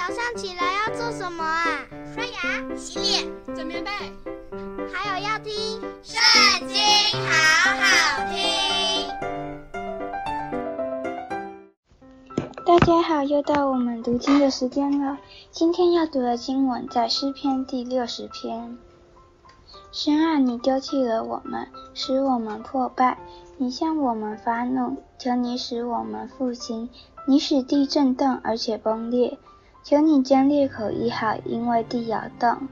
早上起来要做什么啊？刷牙、洗脸、整棉被，还有要听《圣经》，好好听。大家好，又到我们读经的时间了。今天要读的经文在诗篇第六十篇。神啊，你丢弃了我们，使我们破败；你向我们发怒，求你使我们复兴。你使地震动，而且崩裂。求你将裂口医好，因为地摇动。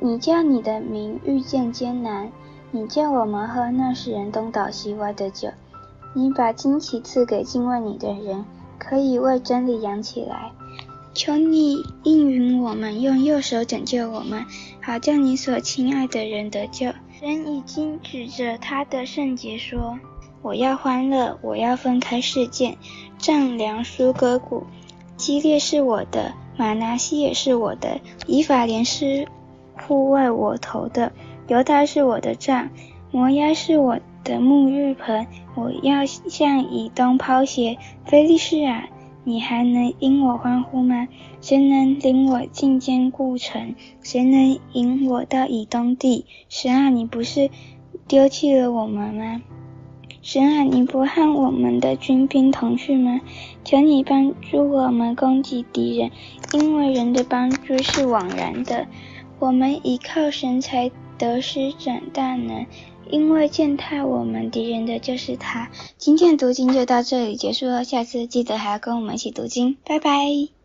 你叫你的名遇见艰难，你叫我们喝那使人东倒西歪的酒。你把旌旗赐给敬畏你的人，可以为真理扬起来。求你应允我们，用右手拯救我们，好叫你所亲爱的人得救。神已经指着他的圣洁说。我要欢乐，我要分开世界，丈量书割谷。基列是我的，马拿西也是我的，以法莲是护卫我头的，犹大是我的杖，摩押是我的沐浴盆。我要向以东抛鞋，非利士啊，你还能因我欢呼吗？谁能领我进坚固城？谁能引我到以东地？神啊，你不是丢弃了我们吗？神啊，你不和我们的军兵同去吗？求你帮助我们攻击敌人，因为人的帮助是枉然的。我们依靠神才得施展大能，因为践踏我们敌人的就是他。今天读经就到这里结束了，下次记得还要跟我们一起读经，拜拜。